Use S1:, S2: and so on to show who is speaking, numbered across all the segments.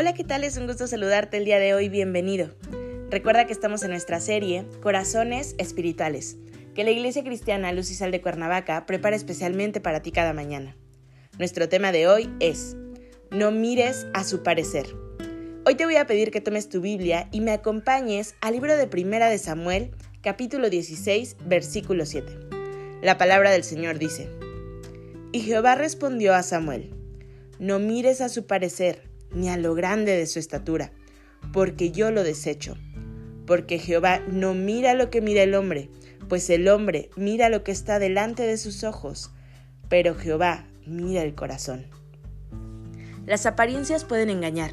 S1: Hola, ¿qué tal? Es un gusto saludarte el día de hoy, bienvenido. Recuerda que estamos en nuestra serie Corazones Espirituales, que la Iglesia Cristiana Luz y Sal de Cuernavaca prepara especialmente para ti cada mañana. Nuestro tema de hoy es No mires a su parecer. Hoy te voy a pedir que tomes tu Biblia y me acompañes al libro de Primera de Samuel, capítulo 16, versículo 7. La palabra del Señor dice, Y Jehová respondió a Samuel, No mires a su parecer, ni a lo grande de su estatura, porque yo lo desecho. Porque Jehová no mira lo que mira el hombre, pues el hombre mira lo que está delante de sus ojos, pero Jehová mira el corazón. Las apariencias pueden engañar,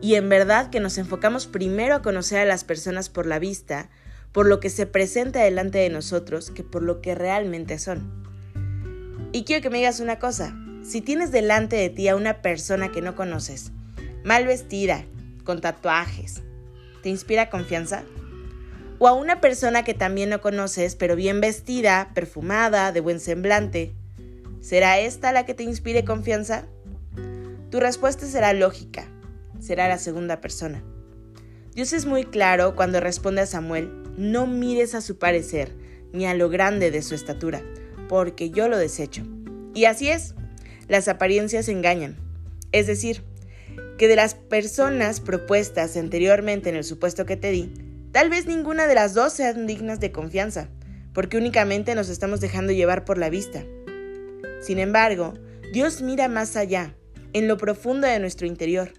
S1: y en verdad que nos enfocamos primero a conocer a las personas por la vista, por lo que se presenta delante de nosotros, que por lo que realmente son. Y quiero que me digas una cosa, si tienes delante de ti a una persona que no conoces, mal vestida, con tatuajes, ¿te inspira confianza? O a una persona que también no conoces, pero bien vestida, perfumada, de buen semblante, ¿será esta la que te inspire confianza? Tu respuesta será lógica, será la segunda persona. Dios es muy claro cuando responde a Samuel, no mires a su parecer, ni a lo grande de su estatura, porque yo lo desecho. Y así es, las apariencias engañan. Es decir, que de las personas propuestas anteriormente en el supuesto que te di, tal vez ninguna de las dos sean dignas de confianza, porque únicamente nos estamos dejando llevar por la vista. Sin embargo, Dios mira más allá, en lo profundo de nuestro interior,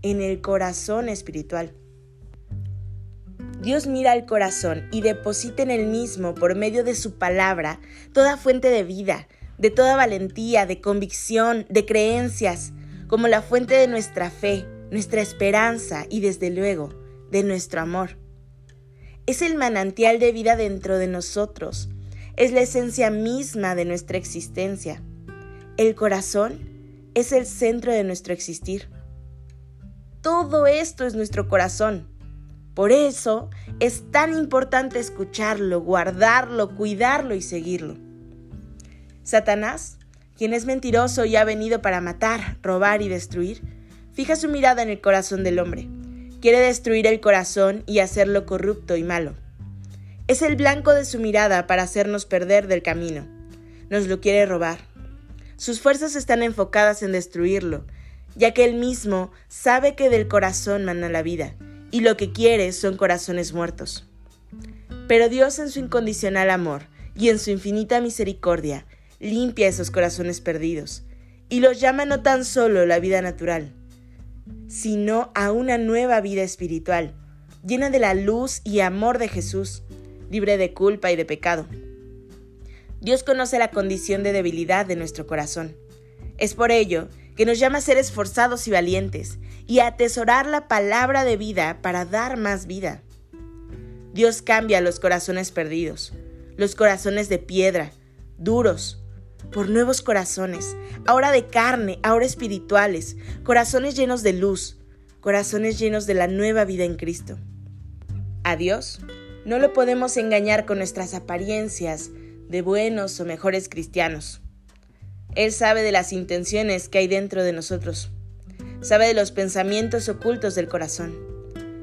S1: en el corazón espiritual. Dios mira al corazón y deposita en el mismo, por medio de su palabra, toda fuente de vida, de toda valentía, de convicción, de creencias, como la fuente de nuestra fe, nuestra esperanza y desde luego de nuestro amor. Es el manantial de vida dentro de nosotros, es la esencia misma de nuestra existencia. El corazón es el centro de nuestro existir. Todo esto es nuestro corazón. Por eso es tan importante escucharlo, guardarlo, cuidarlo y seguirlo. Satanás quien es mentiroso y ha venido para matar, robar y destruir, fija su mirada en el corazón del hombre. Quiere destruir el corazón y hacerlo corrupto y malo. Es el blanco de su mirada para hacernos perder del camino. Nos lo quiere robar. Sus fuerzas están enfocadas en destruirlo, ya que él mismo sabe que del corazón mana la vida, y lo que quiere son corazones muertos. Pero Dios en su incondicional amor y en su infinita misericordia limpia esos corazones perdidos y los llama no tan solo la vida natural, sino a una nueva vida espiritual, llena de la luz y amor de Jesús, libre de culpa y de pecado. Dios conoce la condición de debilidad de nuestro corazón. Es por ello que nos llama a ser esforzados y valientes y a atesorar la palabra de vida para dar más vida. Dios cambia los corazones perdidos, los corazones de piedra, duros, por nuevos corazones, ahora de carne, ahora espirituales, corazones llenos de luz, corazones llenos de la nueva vida en Cristo. A Dios no lo podemos engañar con nuestras apariencias de buenos o mejores cristianos. Él sabe de las intenciones que hay dentro de nosotros, sabe de los pensamientos ocultos del corazón,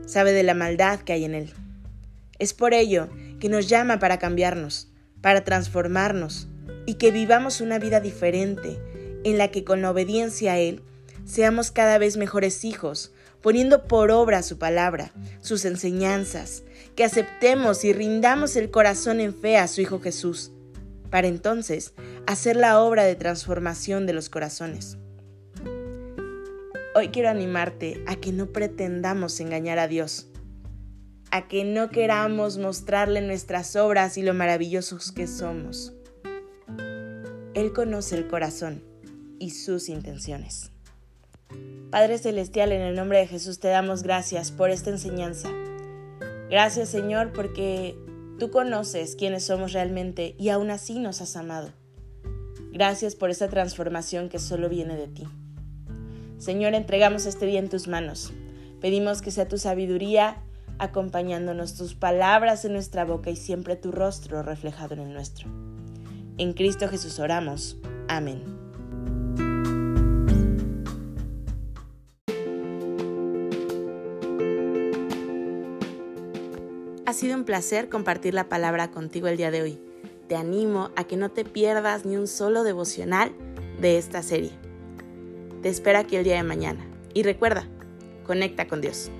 S1: sabe de la maldad que hay en él. Es por ello que nos llama para cambiarnos, para transformarnos, y que vivamos una vida diferente, en la que con la obediencia a Él seamos cada vez mejores hijos, poniendo por obra su palabra, sus enseñanzas, que aceptemos y rindamos el corazón en fe a su Hijo Jesús, para entonces hacer la obra de transformación de los corazones. Hoy quiero animarte a que no pretendamos engañar a Dios, a que no queramos mostrarle nuestras obras y lo maravillosos que somos él conoce el corazón y sus intenciones. Padre Celestial, en el nombre de Jesús te damos gracias por esta enseñanza. Gracias Señor porque tú conoces quiénes somos realmente y aún así nos has amado. Gracias por esa transformación que solo viene de ti. Señor, entregamos este día en tus manos. Pedimos que sea tu sabiduría acompañándonos tus palabras en nuestra boca y siempre tu rostro reflejado en el nuestro. En Cristo Jesús oramos. Amén. Ha sido un placer compartir la palabra contigo el día de hoy. Te animo a que no te pierdas ni un solo devocional de esta serie. Te espero aquí el día de mañana. Y recuerda, conecta con Dios.